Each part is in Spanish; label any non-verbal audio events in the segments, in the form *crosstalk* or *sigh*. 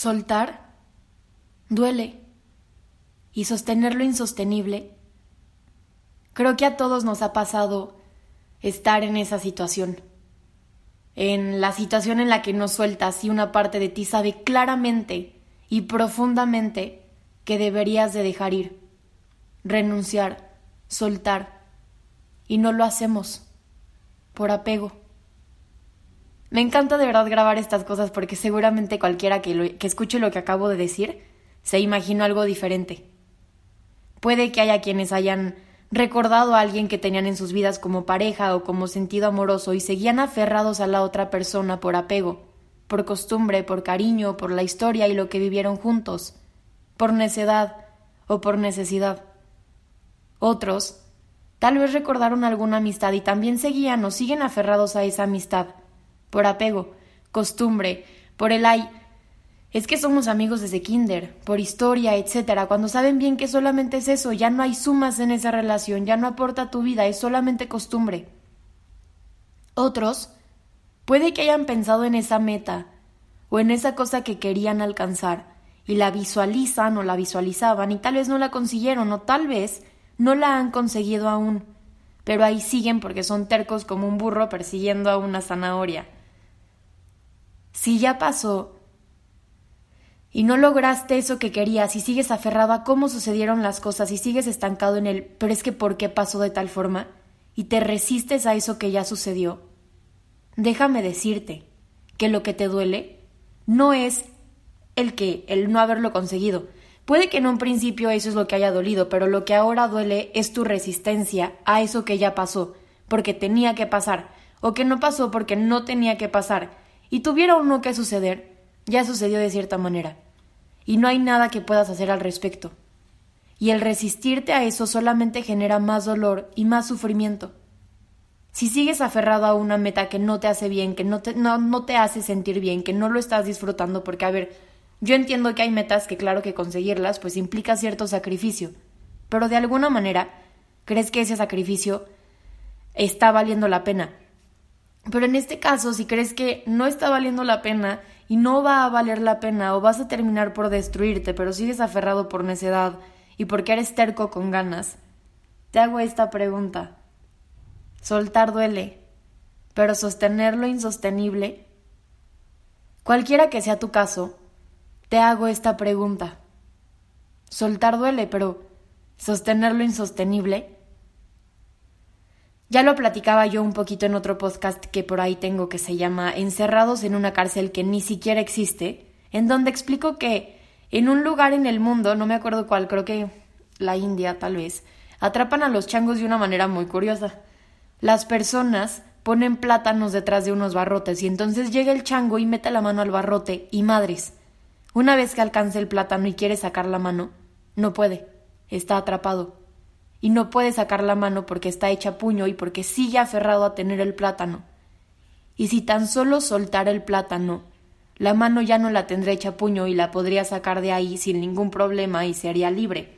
Soltar duele y sostener lo insostenible. Creo que a todos nos ha pasado estar en esa situación, en la situación en la que no sueltas y una parte de ti sabe claramente y profundamente que deberías de dejar ir, renunciar, soltar, y no lo hacemos por apego. Me encanta de verdad grabar estas cosas porque seguramente cualquiera que, escuche lo que acabo de decir se imaginó algo diferente. Puede que haya quienes hayan recordado a alguien que tenían en sus vidas como pareja o como sentido amoroso y seguían aferrados a la otra persona por apego, por costumbre, por cariño, por la historia y lo que vivieron juntos, por necedad o por necesidad. Otros tal vez recordaron alguna amistad y también seguían o siguen aferrados a esa amistad, por apego, costumbre, por el ay, es que somos amigos desde kinder, por historia, etcétera, cuando saben bien que solamente es eso, ya no hay sumas en esa relación, ya no aporta tu vida, es solamente costumbre. Otros puede que hayan pensado en esa meta o en esa cosa que querían alcanzar y la visualizan o la visualizaban y tal vez no la consiguieron o tal vez no la han conseguido aún, pero ahí siguen porque son tercos como un burro persiguiendo a una zanahoria. Si ya pasó y no lograste eso que querías y sigues aferrado a cómo sucedieron las cosas y sigues estancado en el pero es que por qué pasó de tal forma y te resistes a eso que ya sucedió, déjame decirte que lo que te duele no es el que el no haberlo conseguido. Puede que en un principio eso es lo que haya dolido, pero lo que ahora duele es tu resistencia a eso que ya pasó, porque tenía que pasar, o que no pasó porque no tenía que pasar, y tuviera uno que suceder, ya sucedió de cierta manera, y no hay nada que puedas hacer al respecto. Y el resistirte a eso solamente genera más dolor y más sufrimiento. Si sigues aferrado a una meta que no te hace bien, que no te, no, no te hace sentir bien, que no lo estás disfrutando, porque a ver, yo entiendo que hay metas que claro que conseguirlas pues implica cierto sacrificio, pero de alguna manera crees que ese sacrificio está valiendo la pena. Pero en este caso, si crees que no está valiendo la pena y no va a valer la pena o vas a terminar por destruirte, pero sigues aferrado por necedad y porque eres terco con ganas, te hago esta pregunta. Soltar duele, pero sostener lo insostenible. Cualquiera que sea tu caso, te hago esta pregunta. Soltar duele, pero sostener lo insostenible. Ya lo platicaba yo un poquito en otro podcast que por ahí tengo que se llama Encerrados en una cárcel que ni siquiera existe, en donde explico que en un lugar en el mundo, no me acuerdo cuál, creo que la India tal vez, atrapan a los changos de una manera muy curiosa. Las personas ponen plátanos detrás de unos barrotes y entonces llega el chango y mete la mano al barrote y madres. Una vez que alcanza el plátano y quiere sacar la mano, no puede, está atrapado y no puede sacar la mano porque está hecha puño y porque sigue aferrado a tener el plátano. Y si tan solo soltara el plátano, la mano ya no la tendría hecha puño y la podría sacar de ahí sin ningún problema y se haría libre.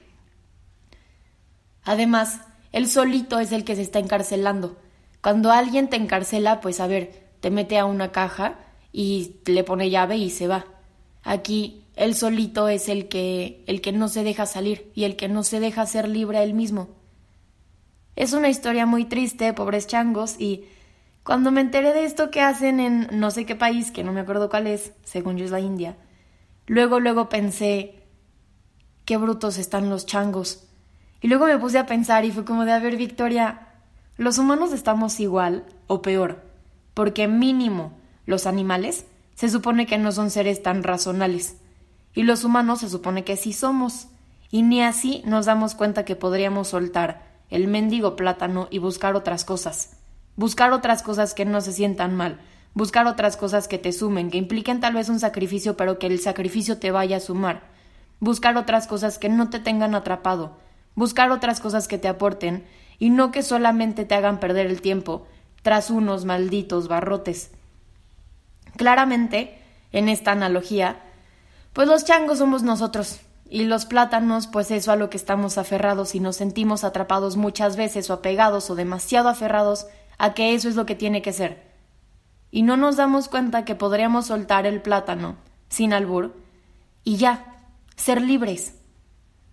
Además, él solito es el que se está encarcelando. Cuando alguien te encarcela, pues a ver, te mete a una caja y le pone llave y se va. Aquí él solito es el que, el que no se deja salir y el que no se deja ser libre a él mismo. Es una historia muy triste, pobres changos, y cuando me enteré de esto que hacen en no sé qué país, que no me acuerdo cuál es, según yo es la India, luego, luego pensé, qué brutos están los changos. Y luego me puse a pensar y fue como de, a ver, Victoria, los humanos estamos igual o peor, porque mínimo los animales se supone que no son seres tan razonales. Y los humanos se supone que sí somos. Y ni así nos damos cuenta que podríamos soltar el mendigo plátano y buscar otras cosas. Buscar otras cosas que no se sientan mal. Buscar otras cosas que te sumen, que impliquen tal vez un sacrificio, pero que el sacrificio te vaya a sumar. Buscar otras cosas que no te tengan atrapado. Buscar otras cosas que te aporten y no que solamente te hagan perder el tiempo tras unos malditos barrotes. Claramente, en esta analogía, pues los changos somos nosotros, y los plátanos, pues eso a lo que estamos aferrados y nos sentimos atrapados muchas veces o apegados o demasiado aferrados a que eso es lo que tiene que ser. Y no nos damos cuenta que podríamos soltar el plátano, sin albur, y ya, ser libres.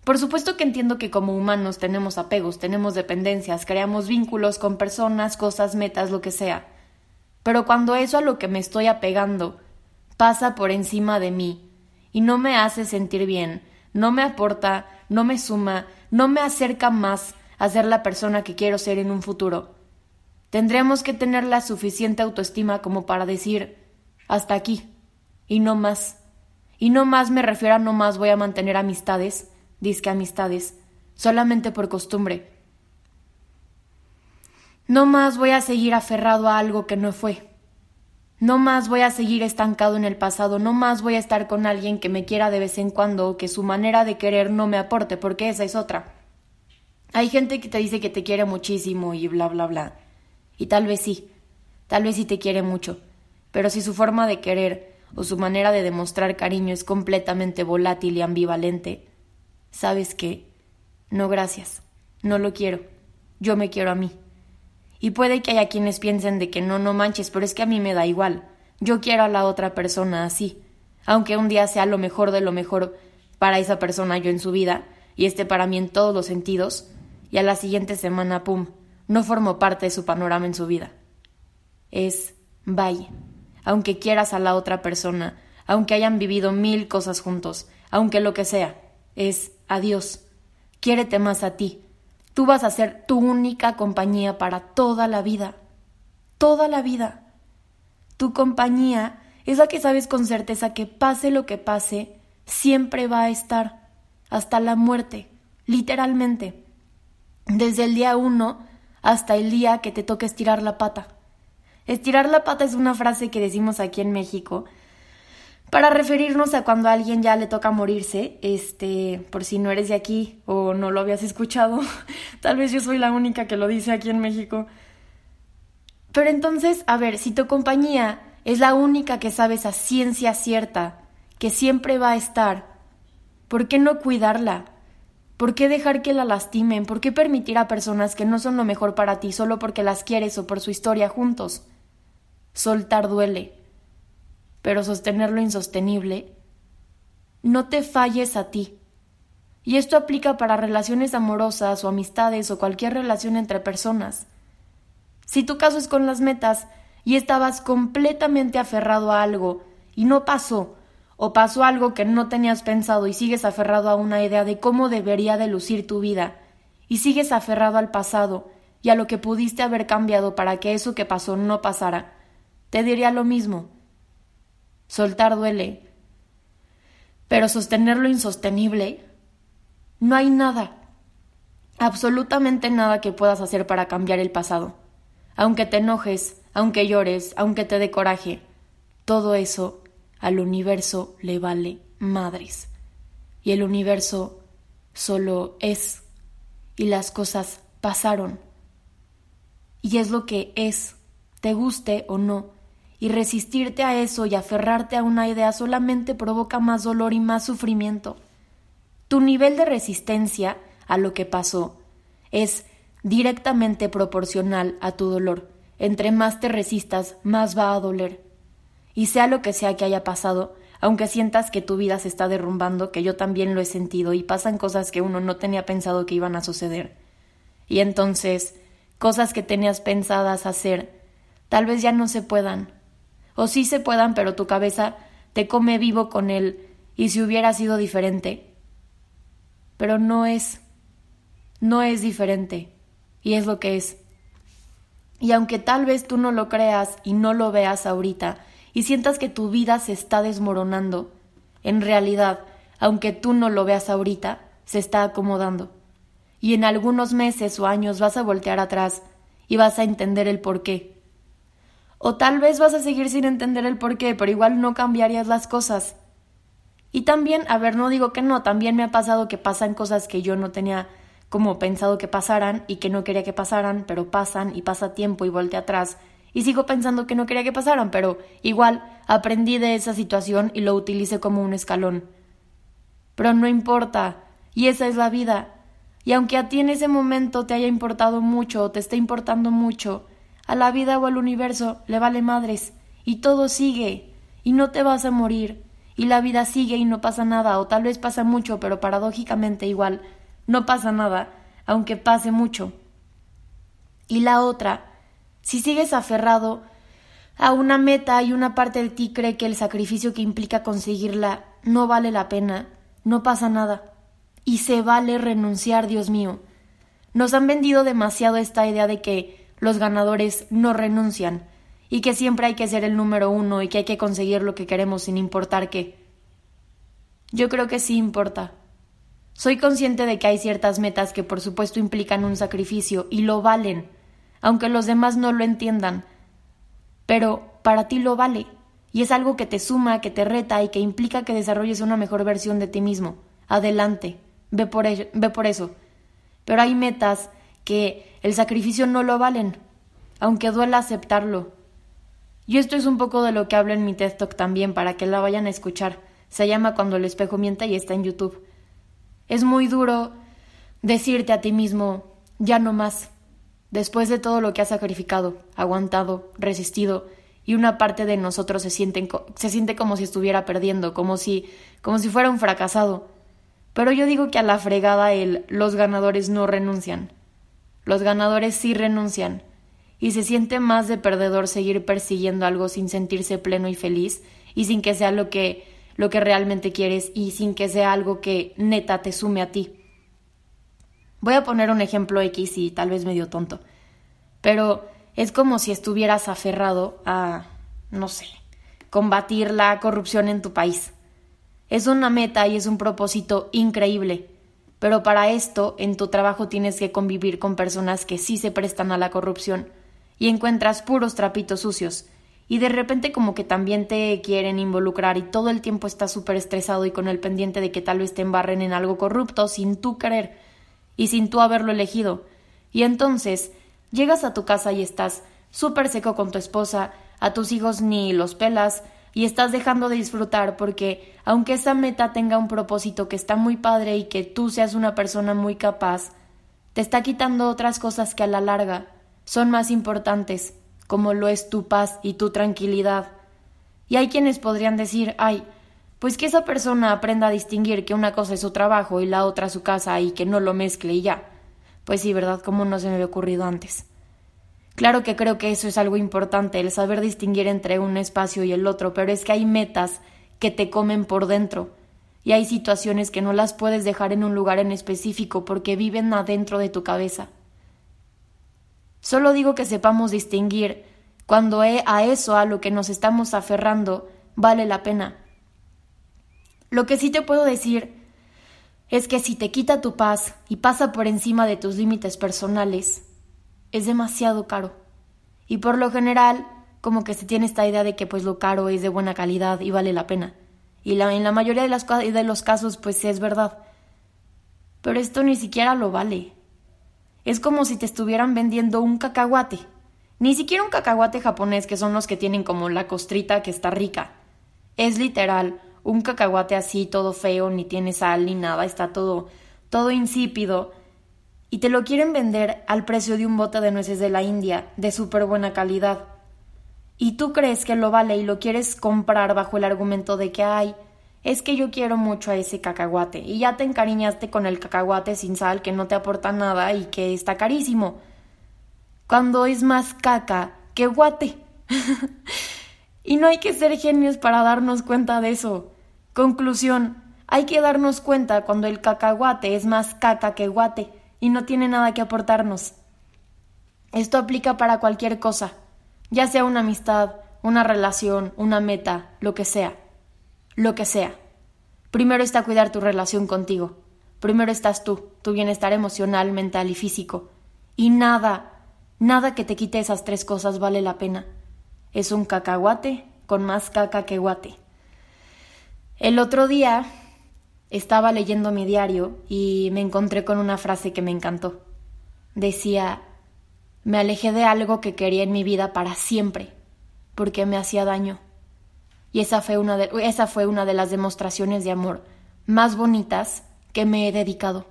Por supuesto que entiendo que como humanos tenemos apegos, tenemos dependencias, creamos vínculos con personas, cosas, metas, lo que sea. Pero cuando eso a lo que me estoy apegando pasa por encima de mí y no me hace sentir bien, no me aporta, no me suma, no me acerca más a ser la persona que quiero ser en un futuro, tendremos que tener la suficiente autoestima como para decir hasta aquí y no más. Y no más me refiero a no más voy a mantener amistades, disque amistades, solamente por costumbre. No más voy a seguir aferrado a algo que no fue. No más voy a seguir estancado en el pasado, no más voy a estar con alguien que me quiera de vez en cuando o que su manera de querer no me aporte, porque esa es otra. Hay gente que te dice que te quiere muchísimo y bla, bla, bla. Y tal vez sí, tal vez sí te quiere mucho, pero si su forma de querer o su manera de demostrar cariño es completamente volátil y ambivalente, ¿sabes qué? No gracias, no lo quiero, yo me quiero a mí. Y puede que haya quienes piensen de que no, no manches, pero es que a mí me da igual, yo quiero a la otra persona así, aunque un día sea lo mejor de lo mejor para esa persona yo en su vida, y esté para mí en todos los sentidos, y a la siguiente semana, pum, no formo parte de su panorama en su vida. Es vaya, aunque quieras a la otra persona, aunque hayan vivido mil cosas juntos, aunque lo que sea, es adiós. Quiérete más a ti. Tú vas a ser tu única compañía para toda la vida. Toda la vida. Tu compañía es la que sabes con certeza que pase lo que pase, siempre va a estar, hasta la muerte, literalmente. Desde el día uno hasta el día que te toque estirar la pata. Estirar la pata es una frase que decimos aquí en México para referirnos a cuando a alguien ya le toca morirse, este, por si no eres de aquí o no lo habías escuchado, *laughs* tal vez yo soy la única que lo dice aquí en México. Pero entonces, a ver, si tu compañía es la única que sabes a ciencia cierta que siempre va a estar, ¿por qué no cuidarla? ¿Por qué dejar que la lastimen? ¿Por qué permitir a personas que no son lo mejor para ti solo porque las quieres o por su historia juntos? Soltar duele, pero sostener lo insostenible. No te falles a ti. Y esto aplica para relaciones amorosas o amistades o cualquier relación entre personas. Si tu caso es con las metas y estabas completamente aferrado a algo y no pasó, o pasó algo que no tenías pensado y sigues aferrado a una idea de cómo debería de lucir tu vida, y sigues aferrado al pasado y a lo que pudiste haber cambiado para que eso que pasó no pasara, te diría lo mismo. Soltar duele, pero sostener lo insostenible, no hay nada, absolutamente nada que puedas hacer para cambiar el pasado. Aunque te enojes, aunque llores, aunque te dé coraje, todo eso al universo le vale madres. Y el universo solo es. Y las cosas pasaron. Y es lo que es, te guste o no. Y resistirte a eso y aferrarte a una idea solamente provoca más dolor y más sufrimiento. Tu nivel de resistencia a lo que pasó es directamente proporcional a tu dolor. Entre más te resistas, más va a doler y sea lo que sea que haya pasado, aunque sientas que tu vida se está derrumbando, que yo también lo he sentido y pasan cosas que uno no tenía pensado que iban a suceder. Y entonces, cosas que tenías pensadas hacer, tal vez ya no se puedan. O sí se puedan, pero tu cabeza te come vivo con él y si hubiera sido diferente. Pero no es. No es diferente. Y es lo que es. Y aunque tal vez tú no lo creas y no lo veas ahorita, y sientas que tu vida se está desmoronando, en realidad, aunque tú no lo veas ahorita, se está acomodando. Y en algunos meses o años vas a voltear atrás y vas a entender el por qué. O tal vez vas a seguir sin entender el por qué, pero igual no cambiarías las cosas. Y también, a ver, no digo que no, también me ha pasado que pasan cosas que yo no tenía como pensado que pasaran y que no quería que pasaran, pero pasan y pasa tiempo y voltea atrás y sigo pensando que no quería que pasaran, pero igual aprendí de esa situación y lo utilicé como un escalón. Pero no importa, y esa es la vida. Y aunque a ti en ese momento te haya importado mucho o te esté importando mucho, a la vida o al universo le vale madres, y todo sigue, y no te vas a morir, y la vida sigue y no pasa nada, o tal vez pasa mucho, pero paradójicamente igual no pasa nada, aunque pase mucho. Y la otra, si sigues aferrado a una meta y una parte de ti cree que el sacrificio que implica conseguirla no vale la pena, no pasa nada. Y se vale renunciar, Dios mío. Nos han vendido demasiado esta idea de que los ganadores no renuncian y que siempre hay que ser el número uno y que hay que conseguir lo que queremos sin importar qué. Yo creo que sí importa. Soy consciente de que hay ciertas metas que por supuesto implican un sacrificio y lo valen, aunque los demás no lo entiendan. Pero para ti lo vale, y es algo que te suma, que te reta y que implica que desarrolles una mejor versión de ti mismo. Adelante, ve por, ello, ve por eso. Pero hay metas que el sacrificio no lo valen, aunque duela aceptarlo. Y esto es un poco de lo que hablo en mi TED Talk también, para que la vayan a escuchar. Se llama Cuando el espejo miente y está en YouTube. Es muy duro decirte a ti mismo, ya no más, después de todo lo que has sacrificado, aguantado, resistido, y una parte de nosotros se, siente, se siente como si estuviera perdiendo, como si, como si fuera un fracasado. Pero yo digo que a la fregada el los ganadores no renuncian. Los ganadores sí renuncian. Y se siente más de perdedor seguir persiguiendo algo sin sentirse pleno y feliz y sin que sea lo que, lo que realmente quieres y sin que sea algo que neta te sume a ti. Voy a poner un ejemplo X y tal vez medio tonto. Pero es como si estuvieras aferrado a, no sé, combatir la corrupción en tu país. Es una meta y es un propósito increíble, pero para esto en tu trabajo tienes que convivir con personas que sí se prestan a la corrupción y encuentras puros trapitos sucios y de repente como que también te quieren involucrar y todo el tiempo estás súper estresado y con el pendiente de que tal vez te embarren en algo corrupto sin tú querer y sin tú haberlo elegido. Y entonces Llegas a tu casa y estás súper seco con tu esposa, a tus hijos ni los pelas, y estás dejando de disfrutar porque, aunque esa meta tenga un propósito que está muy padre y que tú seas una persona muy capaz, te está quitando otras cosas que a la larga son más importantes, como lo es tu paz y tu tranquilidad. Y hay quienes podrían decir, ay, pues que esa persona aprenda a distinguir que una cosa es su trabajo y la otra su casa y que no lo mezcle y ya. Pues sí, ¿verdad? ¿Cómo no se me había ocurrido antes? Claro que creo que eso es algo importante, el saber distinguir entre un espacio y el otro, pero es que hay metas que te comen por dentro y hay situaciones que no las puedes dejar en un lugar en específico porque viven adentro de tu cabeza. Solo digo que sepamos distinguir cuando a eso a lo que nos estamos aferrando vale la pena. Lo que sí te puedo decir es que si te quita tu paz y pasa por encima de tus límites personales, es demasiado caro. Y por lo general, como que se tiene esta idea de que pues lo caro es de buena calidad y vale la pena. Y en la mayoría de, los casos pues es verdad. Pero esto ni siquiera lo vale. Es como si te estuvieran vendiendo un cacahuate. Ni siquiera un cacahuate japonés, que son los que tienen como la costrita que está rica. Es literal un cacahuate así, todo feo, ni tiene sal ni nada, está todo, todo insípido. Y te lo quieren vender al precio de un bote de nueces de la India, de súper buena calidad. Y tú crees que lo vale y lo quieres comprar bajo el argumento de que hay, es que yo quiero mucho a ese cacahuate. Y ya te encariñaste con el cacahuate sin sal que no te aporta nada y que está carísimo. Cuando es más caca que guate. *laughs* Y no hay que ser genios para darnos cuenta de eso. Conclusión, hay que darnos cuenta cuando el cacahuate es más caca que guate y no tiene nada que aportarnos. Esto aplica para cualquier cosa, ya sea una amistad, una relación, una meta, lo que sea. Lo que sea. Primero está cuidar tu relación contigo. Primero estás tú, tu bienestar emocional, mental y físico. Y nada, nada que te quite esas tres cosas vale la pena es un cacahuate con más caca que guate. El otro día estaba leyendo mi diario y me encontré con una frase que me encantó. Decía, me alejé de algo que quería en mi vida para siempre, porque me hacía daño. Y esa fue una de, esa fue una de las demostraciones de amor más bonitas que me he dedicado.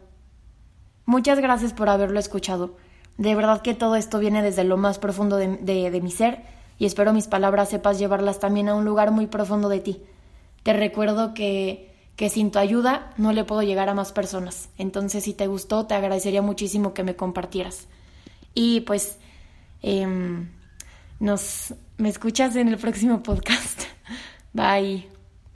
Muchas gracias por haberlo escuchado. De verdad que todo esto viene desde lo más profundo de mi ser y espero mis palabras sepas llevarlas también a un lugar muy profundo de ti. te recuerdo que, que sin tu ayuda no le puedo llegar a más personas. Entonces, si te gustó, te agradecería muchísimo que me compartieras. Y pues, em, nos, me escuchas en el próximo podcast. *laughs* Bye.